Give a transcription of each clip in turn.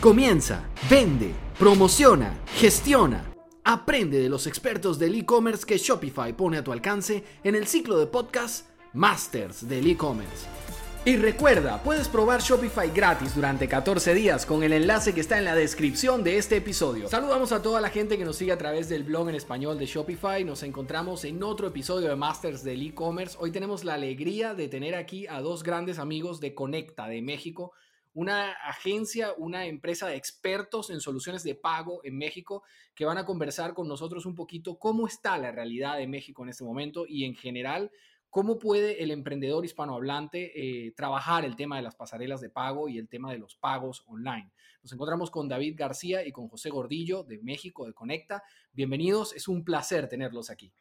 Comienza, vende, promociona, gestiona. Aprende de los expertos del e-commerce que Shopify pone a tu alcance en el ciclo de podcast Masters del e-commerce. Y recuerda, puedes probar Shopify gratis durante 14 días con el enlace que está en la descripción de este episodio. Saludamos a toda la gente que nos sigue a través del blog en español de Shopify. Nos encontramos en otro episodio de Masters del e-commerce. Hoy tenemos la alegría de tener aquí a dos grandes amigos de Conecta de México una agencia, una empresa de expertos en soluciones de pago en México que van a conversar con nosotros un poquito cómo está la realidad de México en este momento y en general cómo puede el emprendedor hispanohablante eh, trabajar el tema de las pasarelas de pago y el tema de los pagos online. Nos encontramos con David García y con José Gordillo de México, de Conecta. Bienvenidos, es un placer tenerlos aquí.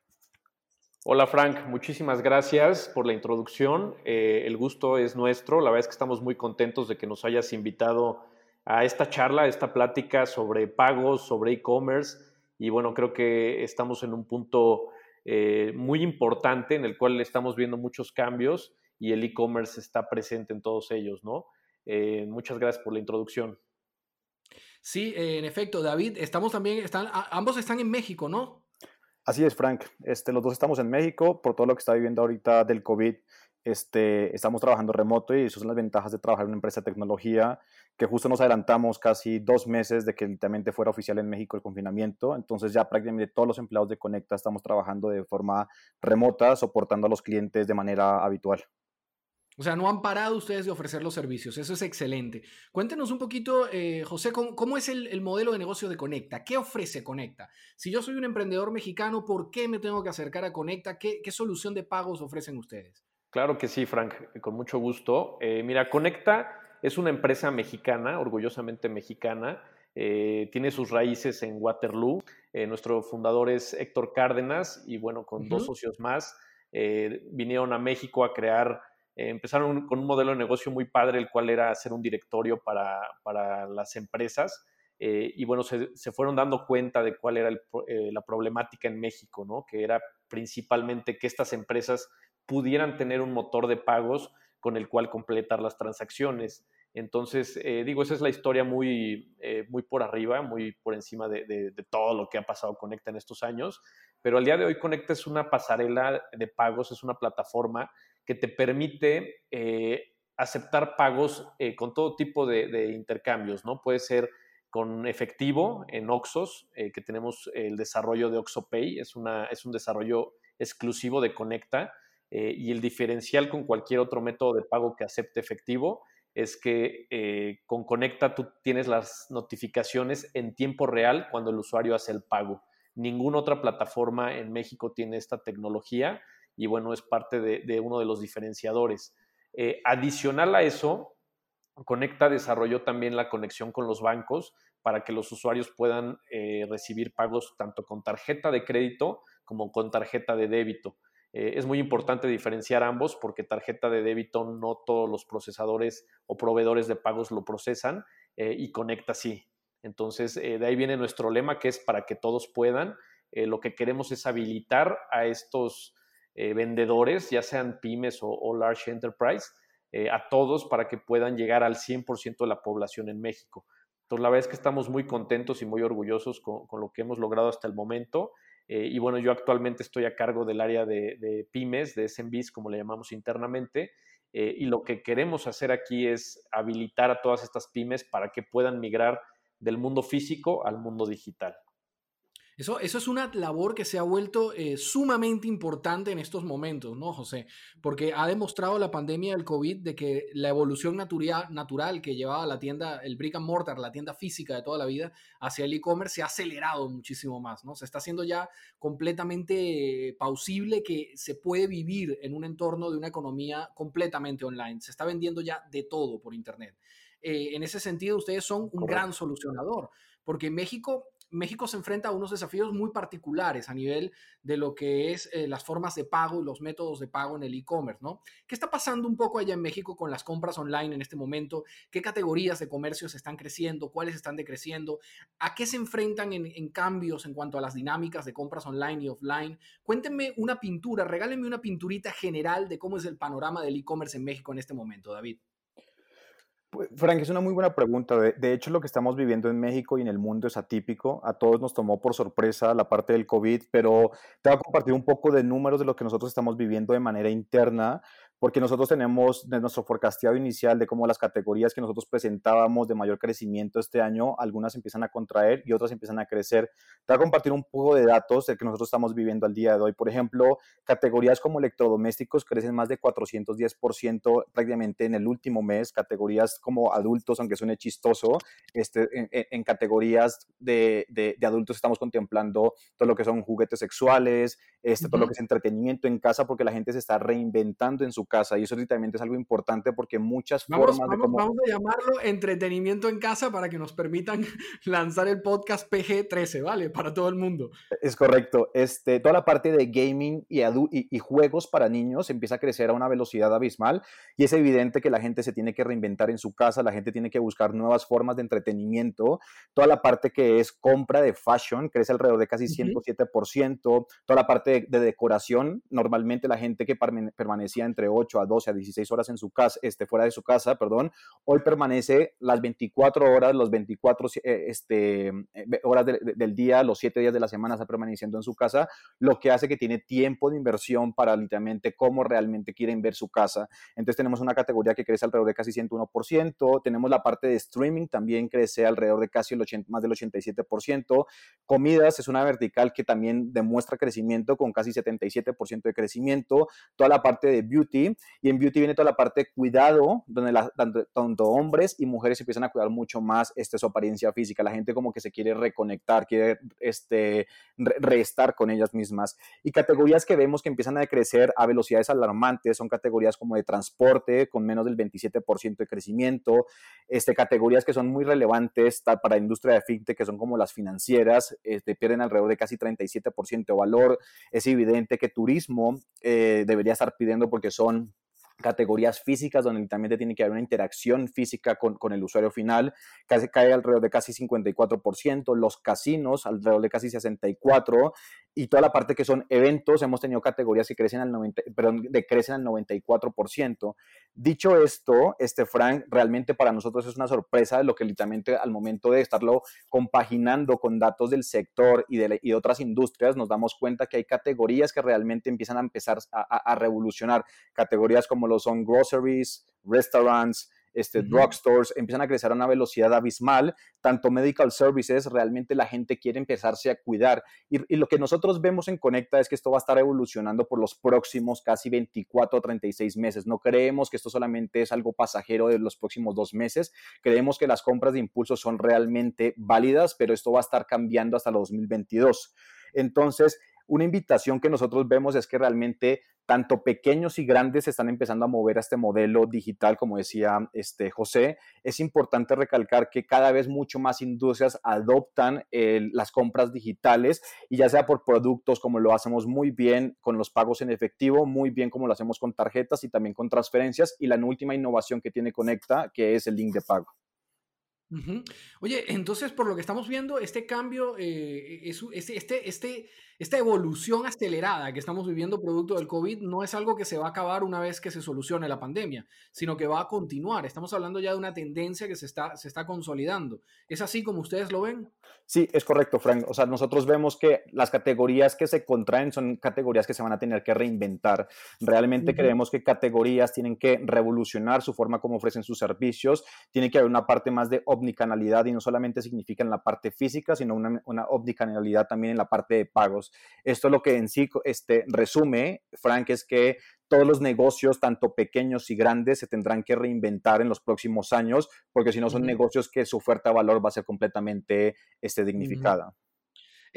Hola Frank, muchísimas gracias por la introducción. Eh, el gusto es nuestro. La verdad es que estamos muy contentos de que nos hayas invitado a esta charla, a esta plática sobre pagos, sobre e-commerce. Y bueno, creo que estamos en un punto eh, muy importante en el cual estamos viendo muchos cambios y el e-commerce está presente en todos ellos, ¿no? Eh, muchas gracias por la introducción. Sí, en efecto, David, estamos también, están, ambos están en México, ¿no? Así es, Frank. Este, los dos estamos en México por todo lo que está viviendo ahorita del COVID. Este, estamos trabajando remoto y esas son las ventajas de trabajar en una empresa de tecnología, que justo nos adelantamos casi dos meses de que literalmente fuera oficial en México el confinamiento. Entonces ya prácticamente todos los empleados de Conecta estamos trabajando de forma remota, soportando a los clientes de manera habitual. O sea, no han parado ustedes de ofrecer los servicios. Eso es excelente. Cuéntenos un poquito, eh, José, ¿cómo, es el, modelo de negocio de Conecta? ¿Qué ofrece Conecta? Si yo soy un emprendedor mexicano, ¿por qué me tengo que acercar a Conecta? ¿Qué, solución de pagos ofrecen ustedes? Claro que sí, Frank, con mucho gusto. Eh, mira, Conecta es una empresa mexicana, orgullosamente mexicana. Eh, tiene sus raíces en Waterloo. nuestro fundador es Héctor Cárdenas y bueno, con dos socios más, vinieron a México a crear eh, empezaron con un modelo de negocio muy padre, el cual era hacer un directorio para, para las empresas. Eh, y bueno, se, se, fueron dando cuenta de cuál era eh, la problemática en México, ¿no? Que era principalmente que estas empresas pudieran tener un motor de pagos con el cual completar las transacciones. Entonces, digo, esa es la historia muy, muy por arriba, muy por encima de, de, de, todo lo que ha pasado Conecta en estos años. Pero al día de hoy Conecta es una pasarela de pagos, es una plataforma que te permite eh, aceptar pagos eh, con todo tipo de, intercambios, ¿no? Puede ser con efectivo en Oxos, eh, que tenemos el desarrollo de OxoPay, es, una, es un desarrollo exclusivo de Conecta, y el diferencial con cualquier otro método de pago que acepte efectivo es que con Conecta tú tienes las notificaciones en tiempo real cuando el usuario hace el pago. Ninguna otra plataforma en México tiene esta tecnología y bueno, es parte de, uno de los diferenciadores. Eh, adicional a eso, Conecta desarrolló también la conexión con los bancos para que los usuarios puedan eh, recibir pagos tanto con tarjeta de crédito como con tarjeta de débito. Eh, es muy importante diferenciar ambos porque tarjeta de débito no todos los procesadores o proveedores de pagos lo procesan y Conecta sí. Entonces, de ahí viene nuestro lema que es para que todos puedan. lo que queremos es habilitar a estos eh, vendedores, ya sean pymes o, large enterprise, eh, a todos para que puedan llegar al 100% de la población en México. Entonces, la verdad es que estamos muy contentos y muy orgullosos con, lo que hemos logrado hasta el momento. Eh, y bueno, yo actualmente estoy a cargo del área de, pymes, de SMBs, como le llamamos internamente. y lo que queremos hacer aquí es habilitar a todas estas pymes para que puedan migrar del mundo físico al mundo digital. Eso, eso es una labor que se ha vuelto eh, sumamente importante en estos momentos, ¿no, José? Porque ha demostrado la pandemia del COVID de que la evolución natural, natural que llevaba la tienda, el brick and mortar, la tienda física de toda la vida, hacia el e-commerce se ha acelerado muchísimo más, ¿no? Se está haciendo ya completamente pausible que se puede vivir en un entorno de una economía completamente online. Se está vendiendo ya de todo por Internet. Eh, en ese sentido, ustedes son un gran solucionador, porque México México se enfrenta a unos desafíos muy particulares a nivel de lo que es eh, las formas de pago y los métodos de pago en el e-commerce, ¿no? ¿Qué está pasando un poco allá en México con las compras online en este momento? ¿Qué categorías de comercios están creciendo? ¿Cuáles están decreciendo? ¿A qué se enfrentan en, en cambios en cuanto a las dinámicas de compras online y offline? Cuéntenme una pintura, regálenme una pinturita general de cómo es el panorama del e-commerce en México en este momento, David. Pues, Frank, es una muy buena pregunta. De, hecho, lo que estamos viviendo en México y en el mundo es atípico. A todos nos tomó por sorpresa la parte del COVID, pero te voy a compartir un poco de números de lo que nosotros estamos viviendo de manera interna porque nosotros tenemos de nuestro forecasteado inicial de cómo las categorías que nosotros presentábamos de mayor crecimiento este año, algunas empiezan a contraer y otras empiezan a crecer. Te voy a compartir un poco de datos de que nosotros estamos viviendo al día de hoy. Por ejemplo, categorías como electrodomésticos crecen más de 410% prácticamente en el último mes, categorías como adultos, aunque suene chistoso, este, en, en categorías de, de, de, adultos estamos contemplando todo lo que son juguetes sexuales, este, uh -huh. todo lo que es entretenimiento en casa, porque la gente se está reinventando en su casa y eso también es algo importante porque muchas vamos, formas vamos, de cómo... Vamos a llamarlo entretenimiento en casa para que nos permitan lanzar el podcast PG-13, ¿vale? Para todo el mundo. Es correcto. Este, toda la parte de gaming y, y, y, juegos para niños empieza a crecer a una velocidad abismal y es evidente que la gente se tiene que reinventar en su casa, la gente tiene que buscar nuevas formas de entretenimiento. Toda la parte que es compra de fashion crece alrededor de casi 107%. Uh -huh. Toda la parte de, de decoración, normalmente la gente que permanecía entre 8 a 12 a 16 horas en su casa, este, fuera de su casa, perdón, hoy permanece las 24 horas, los 24 eh, este, horas de, de, del día, los 7 días de la semana está permaneciendo en su casa, lo que hace que tiene tiempo de inversión para literalmente cómo realmente quieren ver su casa. Entonces tenemos una categoría que crece alrededor de casi 101%, tenemos la parte de streaming también crece alrededor de casi el 80, más del 87%, comidas es una vertical que también demuestra crecimiento con casi 77% de crecimiento, toda la parte de beauty y en beauty viene toda la parte de cuidado, donde la, tanto, tanto, hombres y mujeres empiezan a cuidar mucho más este, su apariencia física. La gente como que se quiere reconectar, quiere este, re reestar con ellas mismas. Y categorías que vemos que empiezan a crecer a velocidades alarmantes son categorías como de transporte, con menos del 27% de crecimiento, este, categorías que son muy relevantes para la industria de fintech, que son como las financieras, este, pierden alrededor de casi 37% de valor. Es evidente que turismo eh, debería estar pidiendo porque son on categorías físicas donde también tiene que haber una interacción física con, con, el usuario final, casi cae alrededor de casi 54%, los casinos alrededor de casi 64% y toda la parte que son eventos, hemos tenido categorías que crecen al 90, perdón, decrecen al 94%. Dicho esto, este Frank, realmente para nosotros es una sorpresa lo que literalmente al momento de estarlo compaginando con datos del sector y de, y otras industrias, nos damos cuenta que hay categorías que realmente empiezan a empezar a, a revolucionar, categorías como lo son groceries, restaurants, este, uh -huh. drugstores, empiezan a crecer a una velocidad abismal, tanto medical services, realmente la gente quiere empezarse a cuidar. Y, y, lo que nosotros vemos en Conecta es que esto va a estar evolucionando por los próximos casi 24 o 36 meses. No creemos que esto solamente es algo pasajero de los próximos dos meses, creemos que las compras de impulso son realmente válidas, pero esto va a estar cambiando hasta los 2022. Entonces, una invitación que nosotros vemos es que realmente tanto pequeños y grandes están empezando a mover a este modelo digital, como decía este José. Es importante recalcar que cada vez mucho más industrias adoptan las compras digitales y ya sea por productos como lo hacemos muy bien con los pagos en efectivo, muy bien como lo hacemos con tarjetas y también con transferencias y la última innovación que tiene Conecta, que es el link de pago. Oye, entonces por lo que estamos viendo, este cambio, eh, es, este, este, este, esta evolución acelerada que estamos viviendo producto del COVID no es algo que se va a acabar una vez que se solucione la pandemia, sino que va a continuar. Estamos hablando ya de una tendencia que se está, se está consolidando. ¿Es así como ustedes lo ven? Sí, es correcto, Frank. O sea, nosotros vemos que las categorías que se contraen son categorías que se van a tener que reinventar. Realmente uh -huh. creemos que categorías tienen que revolucionar su forma como ofrecen sus servicios. Tiene que haber una parte más de omnicanalidad y no solamente significa en la parte física, sino una, una omnicanalidad también en la parte de pagos. Esto es lo que en sí este, resume, Frank, es que todos los negocios, tanto pequeños y grandes, se tendrán que reinventar en los próximos años, porque si no son uh -huh. negocios que su oferta de valor va a ser completamente este, dignificada. Uh -huh.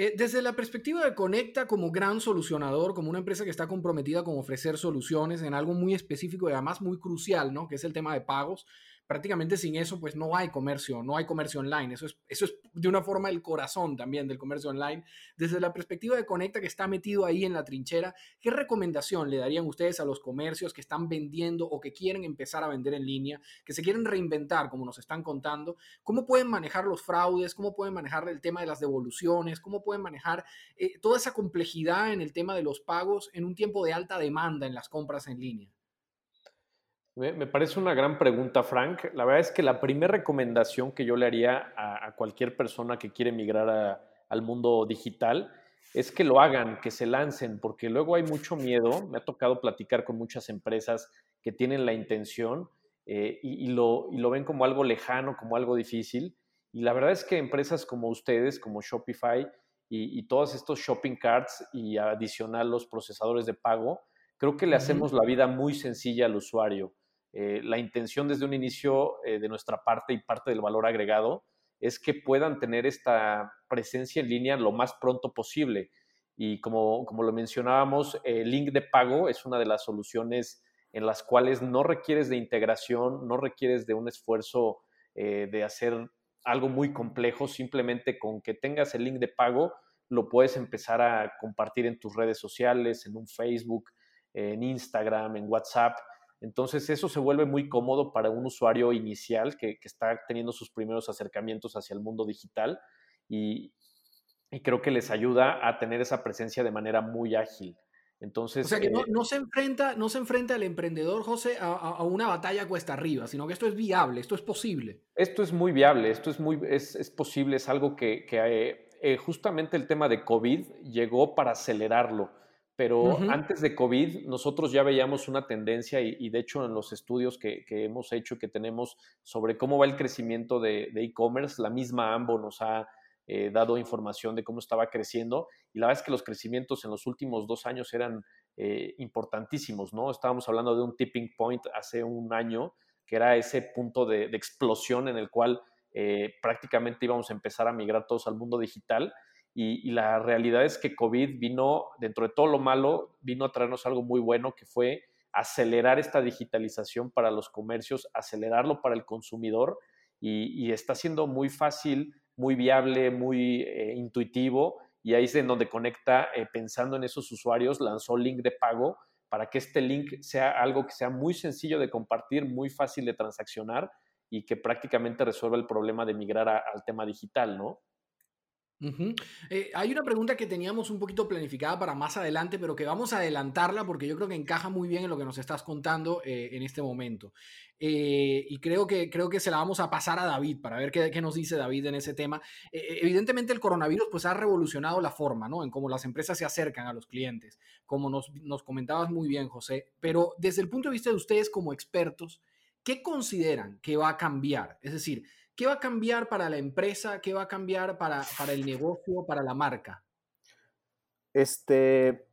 Eh, desde la perspectiva de Conecta como gran solucionador, como una empresa que está comprometida con ofrecer soluciones en algo muy específico y además muy crucial, ¿no? Que es el tema de pagos prácticamente sin eso, pues no hay comercio, no hay comercio online. Eso es, eso es de una forma el corazón también del comercio online. Desde la perspectiva de Conecta, que está metido ahí en la trinchera, ¿qué recomendación le darían ustedes a los comercios que están vendiendo o que quieren empezar a vender en línea, que se quieren reinventar, como nos están contando? ¿Cómo pueden manejar los fraudes? ¿Cómo pueden manejar el tema de las devoluciones? ¿Cómo pueden manejar eh, toda esa complejidad en el tema de los pagos en un tiempo de alta demanda en las compras en línea? Me, parece una gran pregunta, Frank. La verdad es que la primera recomendación que yo le haría a, cualquier persona que quiere migrar al mundo digital es que lo hagan, que se lancen, porque luego hay mucho miedo. Me ha tocado platicar con muchas empresas que tienen la intención eh, y, lo, y, lo, ven como algo lejano, como algo difícil. Y la verdad es que empresas como ustedes, como Shopify y, todos estos shopping carts y adicional los procesadores de pago, creo que le hacemos la vida muy sencilla al usuario. Eh, la intención desde un inicio eh, de nuestra parte y parte del valor agregado es que puedan tener esta presencia en línea lo más pronto posible. Y como, como lo mencionábamos, el link de pago es una de las soluciones en las cuales no requieres de integración, no requieres de un esfuerzo eh, de hacer algo muy complejo, simplemente con que tengas el link de pago, lo puedes empezar a compartir en tus redes sociales, en un Facebook, en Instagram, en WhatsApp. Entonces eso se vuelve muy cómodo para un usuario inicial que, está teniendo sus primeros acercamientos hacia el mundo digital y, creo que les ayuda a tener esa presencia de manera muy ágil. Entonces, o sea que no, eh, se enfrenta, no se enfrenta el emprendedor, José, a, una batalla cuesta arriba, sino que esto es viable, esto es posible. Esto es muy viable, esto es muy es, posible, es algo que, eh, eh, justamente el tema de COVID llegó para acelerarlo. Pero antes de COVID, nosotros ya veíamos una tendencia y, de hecho en los estudios que, hemos hecho, que tenemos sobre cómo va el crecimiento de e-commerce, la misma AMBO nos ha eh, dado información de cómo estaba creciendo y la verdad es que los crecimientos en los últimos dos años eran eh, importantísimos, ¿no? Estábamos hablando de un tipping point hace un año, que era ese punto de, explosión en el cual eh, prácticamente íbamos a empezar a migrar todos al mundo digital. Y, la realidad es que COVID vino, dentro de todo lo malo, vino a traernos algo muy bueno, que fue acelerar esta digitalización para los comercios, acelerarlo para el consumidor y, está siendo muy fácil muy viable, muy eh, intuitivo y ahí es en donde conecta eh, pensando en esos usuarios, lanzó link de pago para que este link sea algo que sea muy sencillo de compartir, muy fácil de transaccionar y que prácticamente resuelva el problema de migrar al tema digital, ¿no? Eh, hay una pregunta que teníamos un poquito planificada para más adelante, pero que vamos a adelantarla porque yo creo que encaja muy bien en lo que nos estás contando eh, en este momento. Eh, y creo que, creo que se la vamos a pasar a David para ver qué, qué nos dice David en ese tema. evidentemente el coronavirus pues ha revolucionado la forma, ¿no? En cómo las empresas se acercan a los clientes, como nos, nos comentabas muy bien, José. Pero desde el punto de vista de ustedes como expertos, ¿qué consideran que va a cambiar? Es decir, ¿Qué va a cambiar para la empresa? ¿Qué va a cambiar para, para el negocio, para la marca? Este,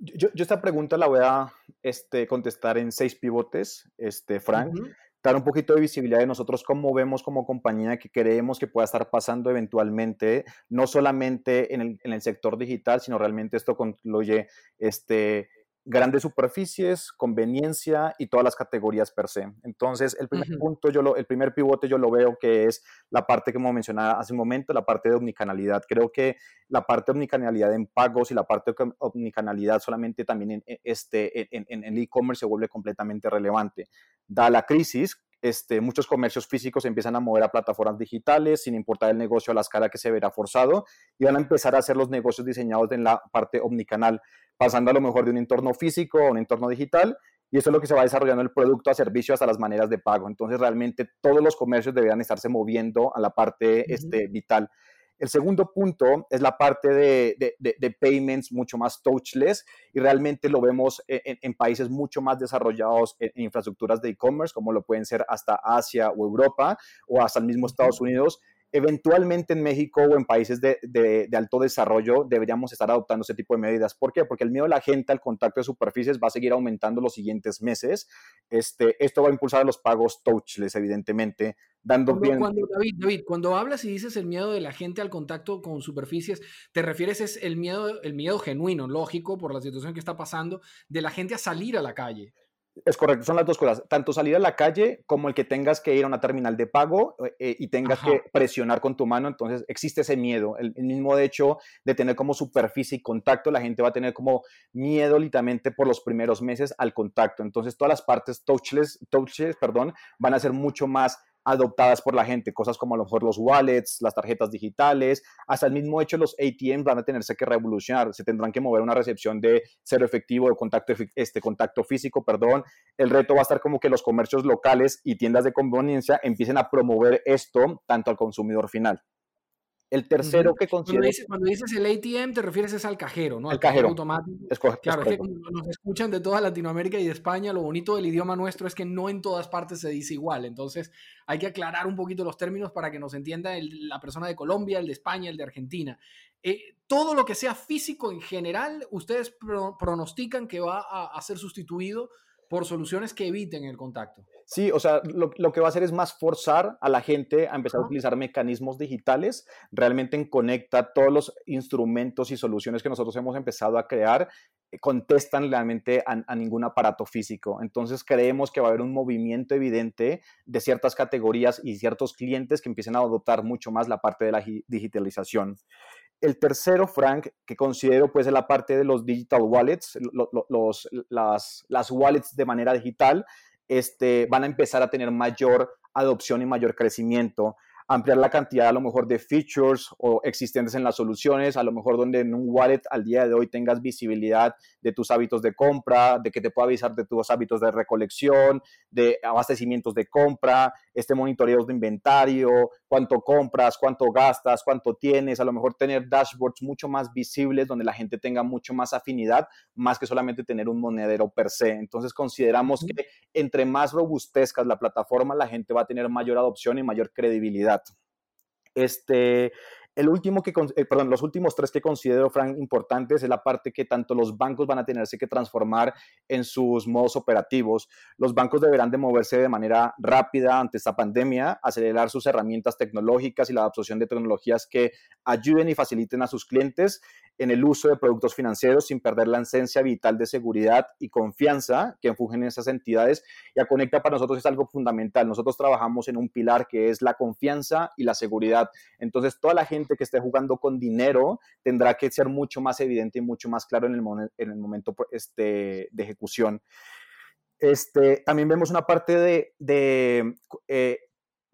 yo, yo, esta pregunta la voy a este, contestar en seis pivotes, este, Frank. Dar un poquito de visibilidad de nosotros, cómo vemos como compañía que creemos que pueda estar pasando eventualmente, no solamente en el, en el sector digital, sino realmente esto concluye este, grandes superficies, conveniencia y todas las categorías per se. Entonces, el primer punto, yo lo, el primer pivote yo lo veo que es la parte que hemos mencionado hace un momento, la parte de omnicanalidad. Creo que la parte de omnicanalidad en pagos y la parte de omnicanalidad solamente también en, este, en, en el e-commerce se vuelve completamente relevante. Da la crisis, este, muchos comercios físicos empiezan a mover a plataformas digitales sin importar el negocio a la escala que se verá forzado y van a empezar a hacer los negocios diseñados en la parte omnicanal, pasando a lo mejor de un entorno físico a un entorno digital y eso es lo que se va desarrollando el producto a servicio hasta las maneras de pago. Entonces realmente todos los comercios deberían estarse moviendo a la parte este, vital. El segundo punto es la parte de, payments mucho más touchless y realmente lo vemos en, países mucho más desarrollados en, infraestructuras de e-commerce, como lo pueden ser hasta Asia o Europa o hasta el mismo Estados Unidos. Eventualmente en México o en países de, alto desarrollo deberíamos estar adoptando ese tipo de medidas. ¿Por qué? Porque el miedo de la gente al contacto de superficies va a seguir aumentando los siguientes meses. Este, esto va a impulsar a los pagos touchless, evidentemente, dando bien... Cuando, David, David, cuando hablas y dices el miedo de la gente al contacto con superficies, ¿te refieres es el miedo, el miedo genuino, lógico, por la situación que está pasando, de la gente a salir a la calle? Es correcto, son las dos cosas, tanto salir a la calle como el que tengas que ir a una terminal de pago eh, y tengas que presionar con tu mano, entonces existe ese miedo, el, mismo hecho de tener como superficie y contacto, la gente va a tener como miedo literalmente por los primeros meses al contacto, entonces todas las partes touchless, touchless perdón, van a ser mucho más adoptadas por la gente, cosas como a lo mejor los wallets, las tarjetas digitales, hasta el mismo hecho los ATMs van a tenerse que revolucionar, se tendrán que mover una recepción de cero efectivo, de contacto, este, contacto físico, perdón. El reto va a estar como que los comercios locales y tiendas de conveniencia empiecen a promover esto tanto al consumidor final. El tercero que considero... Cuando dices, el ATM, te refieres es al cajero, ¿no? Al cajero. automático. claro, es, que nos escuchan de toda Latinoamérica y de España, lo bonito del idioma nuestro es que no en todas partes se dice igual. Entonces, hay que aclarar un poquito los términos para que nos entienda la persona de Colombia, el de España, el de Argentina. Eh, todo lo que sea físico en general, ustedes pronostican que va a ser sustituido por soluciones que eviten el contacto. Sí, o sea, lo, que va a hacer es más forzar a la gente a empezar a utilizar mecanismos digitales. Realmente en Conecta todos los instrumentos y soluciones que nosotros hemos empezado a crear eh, contestan realmente a, ningún aparato físico. Entonces creemos que va a haber un movimiento evidente de ciertas categorías y ciertos clientes que empiecen a adoptar mucho más la parte de la digitalización. El tercero, Frank, que considero pues es la parte de los digital wallets, los, las, las wallets de manera digital, este, van a empezar a tener mayor adopción y mayor crecimiento ampliar la cantidad a lo mejor de features o existentes en las soluciones, a lo mejor donde en un wallet al día de hoy tengas visibilidad de tus hábitos de compra, de que te pueda avisar de tus hábitos de recolección, de abastecimientos de compra, este monitoreo de inventario, cuánto compras, cuánto gastas, cuánto tienes, a lo mejor tener dashboards mucho más visibles donde la gente tenga mucho más afinidad, más que solamente tener un monedero per se. Entonces consideramos que entre más robustezcas la plataforma, la gente va a tener mayor adopción y mayor credibilidad. Este, el último que, eh, perdón, los últimos tres que considero, Frank, importantes es la parte que tanto los bancos van a tenerse que transformar en sus modos operativos. Los bancos deberán de moverse de manera rápida ante esta pandemia, acelerar sus herramientas tecnológicas y la adopción de tecnologías que ayuden y faciliten a sus clientes en el uso de productos financieros sin perder la esencia vital de seguridad y confianza que enfugen esas entidades. Y a Conecta para nosotros es algo fundamental. Nosotros trabajamos en un pilar que es la confianza y la seguridad. Entonces, toda la gente que esté jugando con dinero tendrá que ser mucho más evidente y mucho más claro en el, en el momento este, de ejecución. Este, también vemos una parte de, de eh,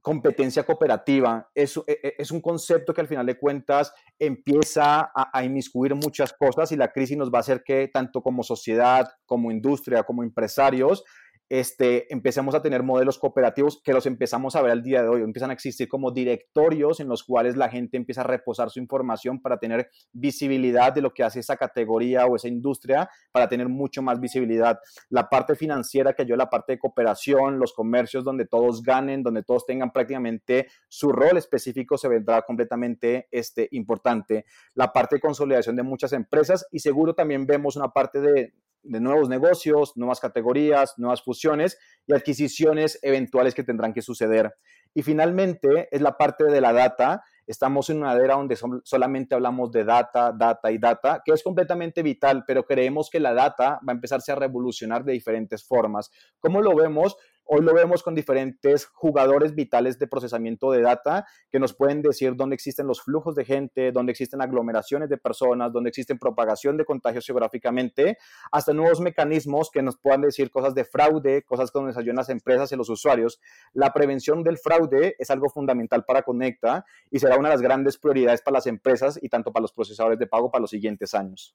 competencia cooperativa. Es, e, e, es, un concepto que al final de cuentas empieza a, a, inmiscuir muchas cosas y la crisis nos va a hacer que tanto como sociedad, como industria, como empresarios, este, empecemos a tener modelos cooperativos que los empezamos a ver al día de hoy. Empiezan a existir como directorios en los cuales la gente empieza a reposar su información para tener visibilidad de lo que hace esa categoría o esa industria, para tener mucho más visibilidad. La parte financiera que yo, la parte de cooperación, los comercios donde todos ganen, donde todos tengan prácticamente su rol específico, se vendrá completamente este, importante. La parte de consolidación de muchas empresas y seguro también vemos una parte de de nuevos negocios, nuevas categorías, nuevas fusiones y adquisiciones eventuales que tendrán que suceder. Y finalmente es la parte de la data. Estamos en una era donde solamente hablamos de data, data y data, que es completamente vital, pero creemos que la data va a empezarse a revolucionar de diferentes formas. ¿Cómo lo vemos? Hoy lo vemos con diferentes jugadores vitales de procesamiento de data que nos pueden decir dónde existen los flujos de gente, dónde existen aglomeraciones de personas, dónde existen propagación de contagios geográficamente, hasta nuevos mecanismos que nos puedan decir cosas de fraude, cosas que nos las empresas y los usuarios. La prevención del fraude es algo fundamental para Conecta y será una de las grandes prioridades para las empresas y tanto para los procesadores de pago para los siguientes años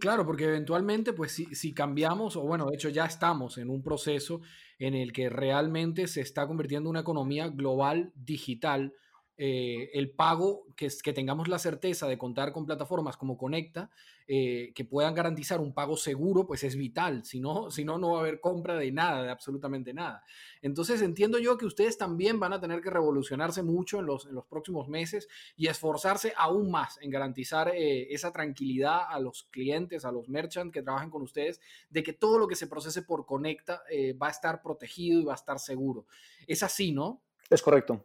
claro, porque eventualmente, pues si, si, cambiamos, o bueno, de hecho ya estamos en un proceso en el que realmente se está convirtiendo una economía global digital, eh, el pago, que, tengamos la certeza de contar con plataformas como Conecta, eh, que puedan garantizar un pago seguro, pues es vital. Si no, no, va a haber compra de nada, de absolutamente nada. Entonces entiendo yo que ustedes también van a tener que revolucionarse mucho en los, en los próximos meses y esforzarse aún más en garantizar eh, esa tranquilidad a los clientes, a los merchants que trabajan con ustedes, de que todo lo que se procese por Conecta va a estar protegido y va a estar seguro. Es así, ¿no? Es correcto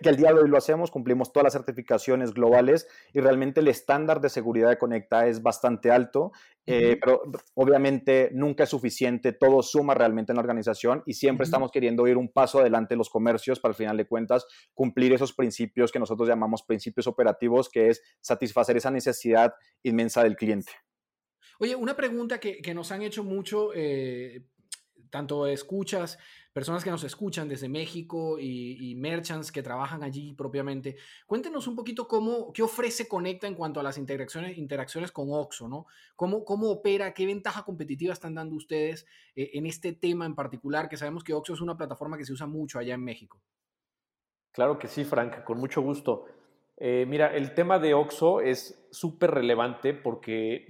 que, el día de hoy lo hacemos, cumplimos todas las certificaciones globales y realmente el estándar de seguridad de Conecta es bastante alto, eh, pero obviamente nunca es suficiente, todo suma realmente en la organización y siempre estamos queriendo ir un paso adelante los comercios para al final de cuentas cumplir esos principios que nosotros llamamos principios operativos, que es satisfacer esa necesidad inmensa del cliente. Oye, una pregunta que, nos han hecho mucho. Eh, tanto escuchas, personas que nos escuchan desde México y, merchants que trabajan allí propiamente. Cuéntenos un poquito cómo, qué ofrece Conecta en cuanto a las interacciones, interacciones con Oxo, ¿no? ¿Cómo, cómo opera, qué ventaja competitiva están dando ustedes eh, en este tema en particular, que sabemos que Oxo es una plataforma que se usa mucho allá en México? Claro que sí, Frank, con mucho gusto. Eh, mira, el tema de OXO es súper relevante porque,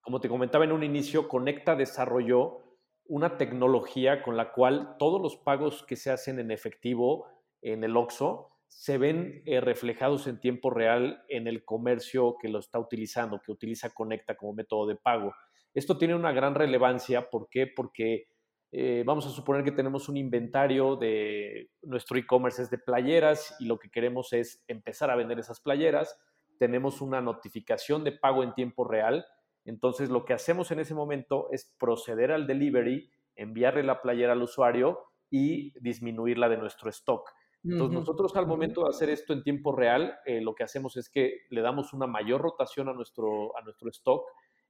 como te comentaba en un inicio, Conecta desarrolló una tecnología con la cual todos los pagos que se hacen en efectivo en el OXO se ven eh, reflejados en tiempo real en el comercio que lo está utilizando, que utiliza Conecta como método de pago. Esto tiene una gran relevancia, ¿por qué? Porque eh, vamos a suponer que tenemos un inventario de nuestro e-commerce es de playeras y lo que queremos es empezar a vender esas playeras. Tenemos una notificación de pago en tiempo real. Entonces lo que hacemos en ese momento es proceder al delivery, enviarle la playera al usuario y disminuirla de nuestro stock. Entonces nosotros al momento de hacer esto en tiempo real, eh, lo que hacemos es que le damos una mayor rotación a nuestro, a nuestro stock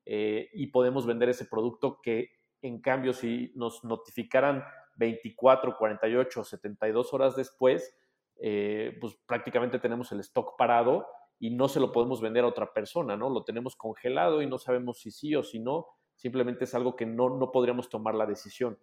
eh, y podemos vender ese producto que en cambio, si nos notificaran 24, 48, 72 horas después, eh, pues prácticamente tenemos el stock parado y no se lo podemos vender a otra persona, ¿no? Lo tenemos congelado y no sabemos si sí o si no. Simplemente es algo que no, no podríamos tomar la decisión.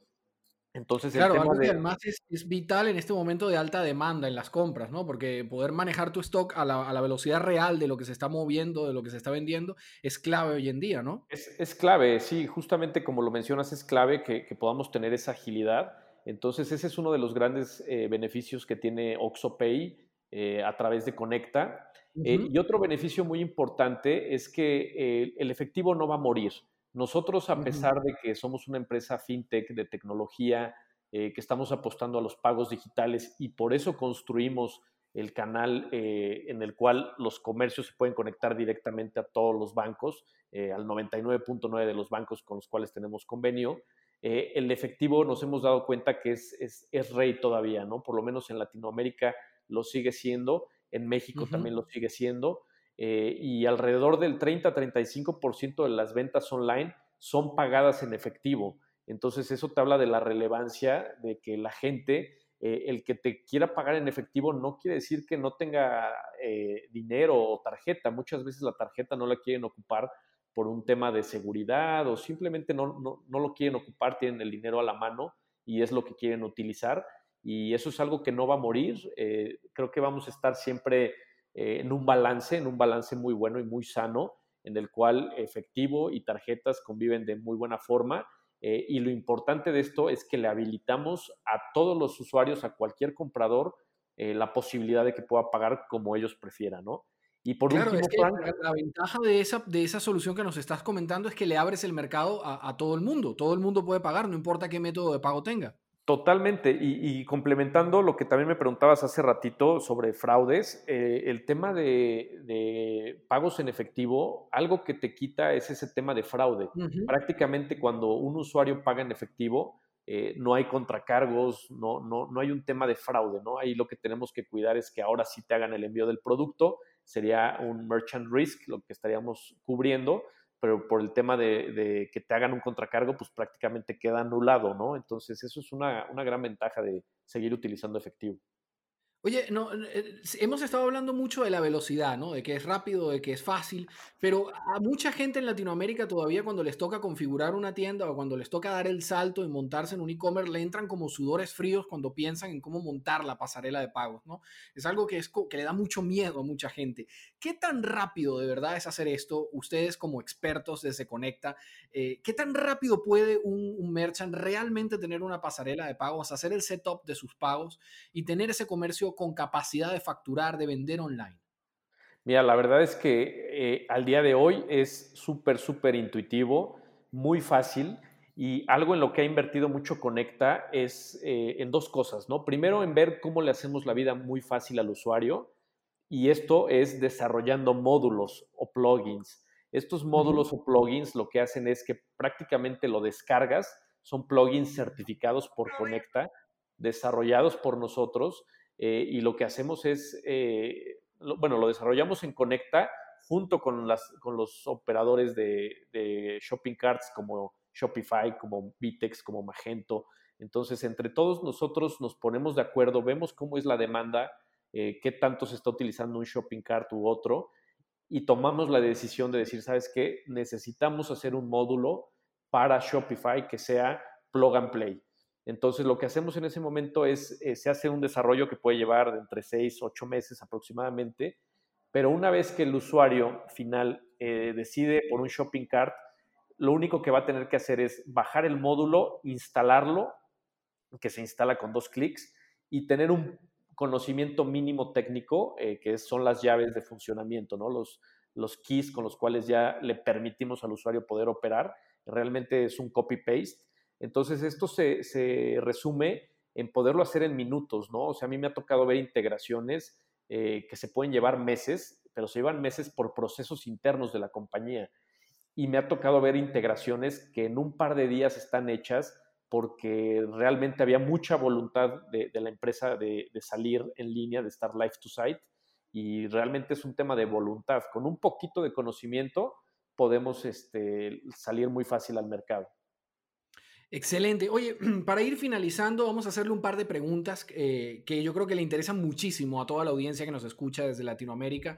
Entonces, claro, además es, vital en este momento de alta demanda en las compras, ¿no? Porque poder manejar tu stock a la, velocidad real de lo que se está moviendo, de lo que se está vendiendo, es clave hoy en día, ¿no? Es, clave, sí, justamente como lo mencionas, es clave que, podamos tener esa agilidad. Entonces, ese es uno de los grandes eh, beneficios que tiene OxoPay eh, a través de Conecta. Eh, y otro beneficio muy importante es que el efectivo no va a morir. Nosotros, a pesar de que somos una empresa fintech de tecnología, eh, que estamos apostando a los pagos digitales y por eso construimos el canal eh, en el cual los comercios se pueden conectar directamente a todos los bancos, eh, al 99.9 de los bancos con los cuales tenemos convenio. el efectivo nos hemos dado cuenta que es, es, rey todavía, ¿no? Por lo menos en Latinoamérica lo sigue siendo, en México también lo sigue siendo. Eh, y alrededor del 30-35% de las ventas online son pagadas en efectivo. Entonces eso te habla de la relevancia de que la gente, eh, el que te quiera pagar en efectivo no quiere decir que no tenga eh, dinero o tarjeta. Muchas veces la tarjeta no la quieren ocupar por un tema de seguridad o simplemente no, no, no lo quieren ocupar, tienen el dinero a la mano y es lo que quieren utilizar. Y eso es algo que no va a morir. creo que vamos a estar siempre eh, en un balance, en un balance muy bueno y muy sano, en el cual efectivo y tarjetas conviven de muy buena forma. Eh, y lo importante de esto es que le habilitamos a todos los usuarios, a cualquier comprador, eh, la posibilidad de que pueda pagar como ellos prefieran, ¿no? Y por último, la, ventaja de esa, de esa solución que nos estás comentando es que le abres el mercado a, a todo el mundo. Todo el mundo puede pagar, no importa qué método de pago tenga. Totalmente, y, complementando lo que también me preguntabas hace ratito sobre fraudes, eh, el tema de, pagos en efectivo, algo que te quita es ese tema de fraude. Prácticamente cuando un usuario paga en efectivo, eh, no hay contracargos, no, no, no hay un tema de fraude, ¿no? Ahí lo que tenemos que cuidar es que ahora sí te hagan el envío del producto, sería un merchant risk, lo que estaríamos cubriendo, pero por el tema de, que te hagan un contracargo, pues prácticamente queda anulado, ¿no? Entonces, eso es una, una gran ventaja de seguir utilizando efectivo. Oye, no, eh, hemos estado hablando mucho de la velocidad, ¿no? De que es rápido, de que es fácil, pero a mucha gente en Latinoamérica todavía cuando les toca configurar una tienda o cuando les toca dar el salto y montarse en un e-commerce, le entran como sudores fríos cuando piensan en cómo montar la pasarela de pagos, ¿no? Es algo que, es, que le da mucho miedo a mucha gente. ¿Qué tan rápido de verdad es hacer esto? Ustedes como expertos desde Conecta, eh, ¿qué tan rápido puede un, un merchant realmente tener una pasarela de pagos, hacer el setup de sus pagos y tener ese comercio con capacidad de facturar, de vender online? Mira, la verdad es que eh, al día de hoy es súper, súper intuitivo, muy fácil y algo en lo que ha invertido mucho Conecta es eh, en dos cosas, ¿no? Primero, en ver cómo le hacemos la vida muy fácil al usuario y esto es desarrollando módulos o plugins. Estos módulos o plugins lo que hacen es que prácticamente lo descargas, son plugins certificados por Conecta, desarrollados por nosotros eh, y lo que hacemos es, eh, bueno, lo desarrollamos en Conecta junto con, las, con los operadores de, shopping carts como Shopify, como Vitex, como Magento. Entonces, entre todos nosotros nos ponemos de acuerdo, vemos cómo es la demanda, eh, qué tanto se está utilizando un shopping cart u otro, y tomamos la decisión de decir, ¿sabes qué? Necesitamos hacer un módulo para Shopify que sea plug and play. Entonces, lo que hacemos en ese momento es, eh, se hace un desarrollo que puede llevar de entre 6, 8 meses aproximadamente, pero una vez que el usuario final eh, decide por un shopping cart, lo único que va a tener que hacer es bajar el módulo, instalarlo, que se instala con dos clics, y tener un conocimiento mínimo técnico, eh, que son las llaves de funcionamiento, ¿no? Los, los keys con los cuales ya le permitimos al usuario poder operar. Realmente es un copy-paste. Entonces, esto se, resume en poderlo hacer en minutos, ¿no? O sea, a mí me ha tocado ver integraciones eh, que se pueden llevar meses, pero se llevan meses por procesos internos de la compañía. Y me ha tocado ver integraciones que en un par de días están hechas porque realmente había mucha voluntad de, la empresa de, salir en línea, de estar live to site, y realmente es un tema de voluntad. Con un poquito de conocimiento podemos este, salir muy fácil al mercado. Excelente. Oye, para ir finalizando, vamos a hacerle un par de preguntas eh, que yo creo que le interesan muchísimo a toda la audiencia que nos escucha desde Latinoamérica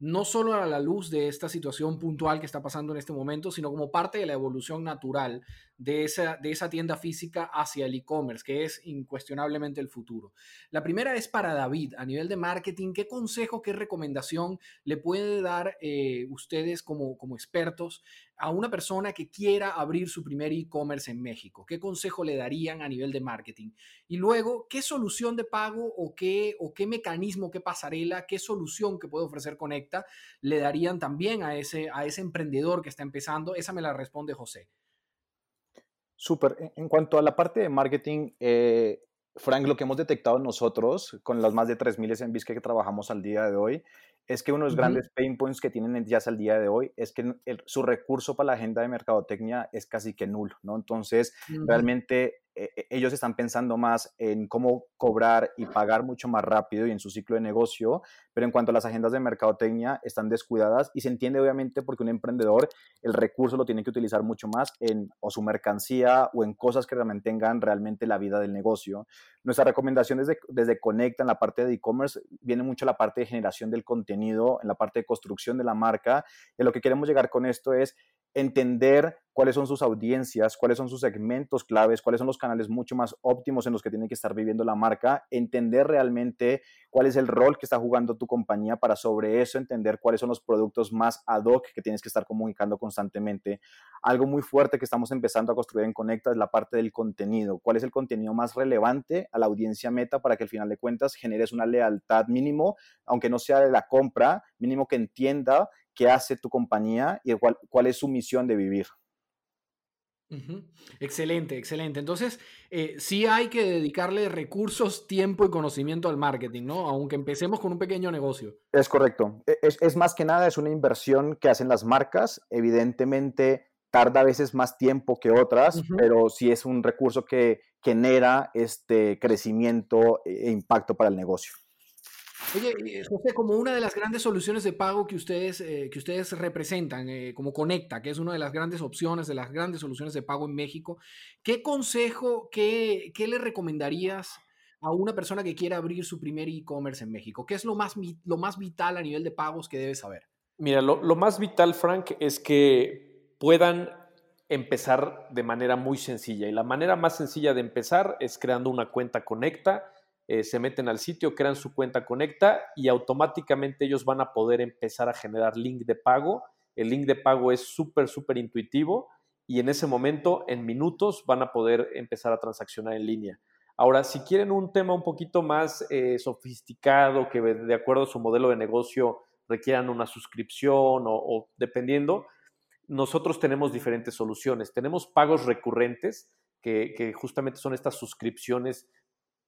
no solo a la luz de esta situación puntual que está pasando en este momento, sino como parte de la evolución natural de esa, de esa tienda física hacia el e-commerce, que es incuestionablemente el futuro. La primera es para David, a nivel de marketing, ¿qué consejo, qué recomendación le puede dar eh, ustedes como, como expertos a una persona que quiera abrir su primer e-commerce en México? ¿Qué consejo le darían a nivel de marketing? Y luego, ¿qué solución de pago o qué, o qué mecanismo, qué pasarela, qué solución que puede ofrecer Conecta le darían también a ese, a ese emprendedor que está empezando? Esa me la responde José. Súper. En cuanto a la parte de marketing, eh, Frank, lo que hemos detectado nosotros con las más de 3.000 SMBs que trabajamos al día de hoy es que uno de los grandes pain points que tienen ya al día de hoy es que su recurso para la agenda de mercadotecnia es casi que nulo, ¿no? Entonces, realmente eh, eh, ellos están pensando más en cómo cobrar y pagar mucho más rápido y en su ciclo de negocio, pero en cuanto a las agendas de mercadotecnia están descuidadas y se entiende obviamente porque un emprendedor el recurso lo tiene que utilizar mucho más en o su mercancía o en cosas que realmente tengan realmente la vida del negocio. Nuestra recomendación desde, desde Conecta en la parte de e-commerce viene mucho la parte de generación del contenido, en la parte de construcción de la marca. Y lo que queremos llegar con esto es entender cuáles son sus audiencias, cuáles son sus segmentos claves, cuáles son los canales mucho más óptimos en los que tiene que estar viviendo la marca, entender realmente cuál es el rol que está jugando tu compañía para sobre eso entender cuáles son los productos más ad hoc que tienes que estar comunicando constantemente. Algo muy fuerte que estamos empezando a construir en Conecta es la parte del contenido. ¿Cuál es el contenido más relevante a la audiencia meta para que al final de cuentas generes una lealtad mínimo, aunque no sea de la compra, mínimo que entienda qué hace tu compañía y cuál, cuál es su misión de vivir? Excelente, excelente. Entonces, eh, sí hay que dedicarle recursos, tiempo y conocimiento al marketing, ¿no? Aunque empecemos con un pequeño negocio. Es correcto. E, es, más que nada, es una inversión que hacen las marcas. Evidentemente, tarda a veces más tiempo que otras, pero sí es un recurso que genera este crecimiento e impacto para el negocio. Oye, eh, José, como una de las grandes soluciones de pago que ustedes, eh, que ustedes representan, eh, como Conecta, que es una de las grandes opciones, de las grandes soluciones de pago en México, ¿qué consejo, qué, qué le recomendarías a una persona que quiera abrir su primer e-commerce en México? ¿Qué es lo más, lo más vital a nivel de pagos que debe saber? Mira, lo, lo más vital, Frank, es que puedan empezar de manera muy sencilla. Y la manera más sencilla de empezar es creando una cuenta Conecta eh, se meten al sitio, crean su cuenta Conecta y automáticamente ellos van a poder empezar a generar link de pago. El link de pago es súper, súper intuitivo y en ese momento, en minutos, van a poder empezar a transaccionar en línea. Ahora, si quieren un tema un poquito más eh, sofisticado, que de acuerdo a su modelo de negocio requieran una suscripción o dependiendo, nosotros tenemos diferentes soluciones. Tenemos pagos recurrentes, que, que, justamente son estas suscripciones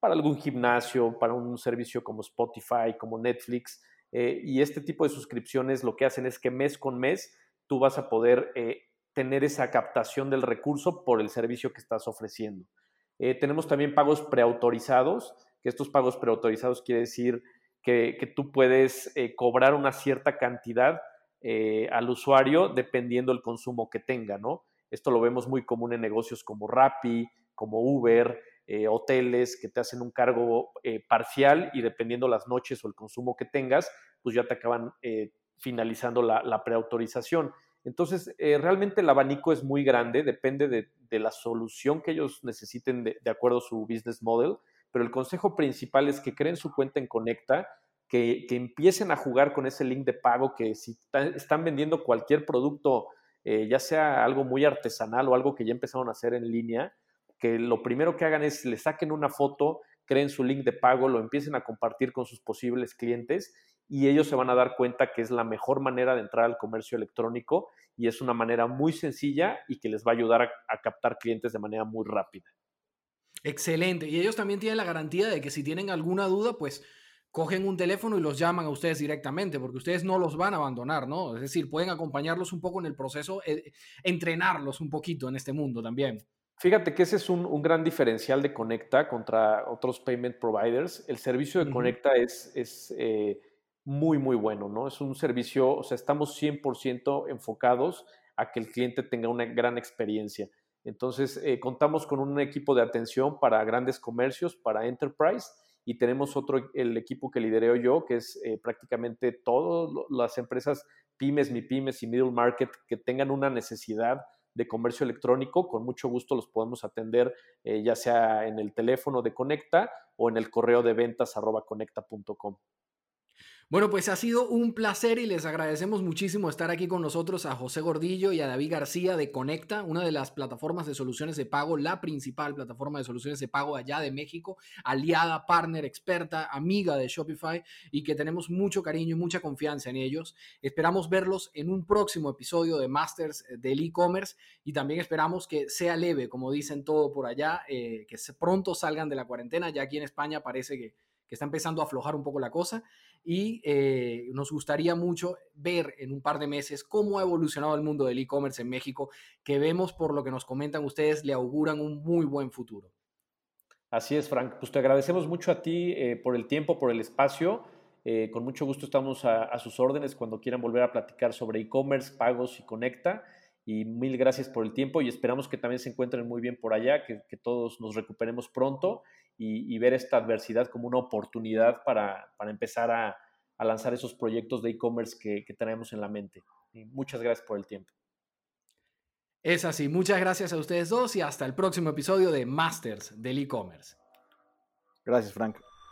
para algún gimnasio, para un servicio como Spotify, como Netflix. Eh, y este tipo de suscripciones lo que hacen es que mes con mes tú vas a poder eh, tener esa captación del recurso por el servicio que estás ofreciendo. Eh, tenemos también pagos preautorizados, que estos pagos preautorizados quiere decir que, tú puedes cobrar una cierta cantidad al usuario dependiendo del consumo que tenga, ¿no? Esto lo vemos muy común en negocios como Rappi, como Uber, eh, hoteles que te hacen un cargo eh, parcial y dependiendo las noches o el consumo que tengas, pues ya te acaban eh, finalizando la, preautorización. Entonces, realmente el abanico es muy grande, depende de, la solución que ellos necesiten de, acuerdo a su business model, pero el consejo principal es que creen su cuenta en Conecta, que, empiecen a jugar con ese link de pago, que si están vendiendo cualquier producto, ya sea algo muy artesanal o algo que ya empezaron a hacer en línea, que lo primero que hagan es le saquen una foto, creen su link de pago, lo empiecen a compartir con sus posibles clientes y ellos se van a dar cuenta que es la mejor manera de entrar al comercio electrónico y es una manera muy sencilla y que les va a ayudar a, captar clientes de manera muy rápida. Excelente. Y ellos también tienen la garantía de que si tienen alguna duda, pues cogen un teléfono y los llaman a ustedes directamente, porque ustedes no los van a abandonar, ¿no? Es decir, pueden acompañarlos un poco en el proceso, eh, entrenarlos un poquito en este mundo también. Fíjate que ese es un, gran diferencial de Conecta contra otros payment providers. El servicio de Conecta es, es eh, muy, muy bueno, ¿no? Es un servicio, o sea, estamos 100% enfocados a que el cliente tenga una gran experiencia. Entonces, eh, contamos con un equipo de atención para grandes comercios, para enterprise, y tenemos otro, el equipo que lidereo yo, que es eh, prácticamente todas las empresas pymes, mi pymes y middle market que tengan una necesidad de comercio electrónico, con mucho gusto los podemos atender eh, ya sea en el teléfono de Conecta o en el correo de ventas arroba conecta.com. Bueno, pues ha sido un placer y les agradecemos muchísimo estar aquí con nosotros a José Gordillo y a David García de Conecta, una de las plataformas de soluciones de pago, la principal plataforma de soluciones de pago allá de México, aliada, partner, experta, amiga de Shopify y que tenemos mucho cariño y mucha confianza en ellos. Esperamos verlos en un próximo episodio de Masters del e-commerce y también esperamos que sea leve, como dicen todo por allá, eh, que pronto salgan de la cuarentena. Ya aquí en España parece que que está empezando a aflojar un poco la cosa y eh, nos gustaría mucho ver en un par de meses cómo ha evolucionado el mundo del e-commerce en México, que vemos por lo que nos comentan ustedes, le auguran un muy buen futuro. Así es, Frank. Pues te agradecemos mucho a ti eh, por el tiempo, por el espacio. Eh, con mucho gusto estamos a, sus órdenes cuando quieran volver a platicar sobre e-commerce, pagos y conecta. Y mil gracias por el tiempo y esperamos que también se encuentren muy bien por allá, que, que todos nos recuperemos pronto y, ver esta adversidad como una oportunidad para, empezar a, lanzar esos proyectos de e-commerce que, que tenemos en la mente. muchas gracias por el tiempo. Es así, muchas gracias a ustedes dos y hasta el próximo episodio de Masters del e-commerce. Gracias, Frank.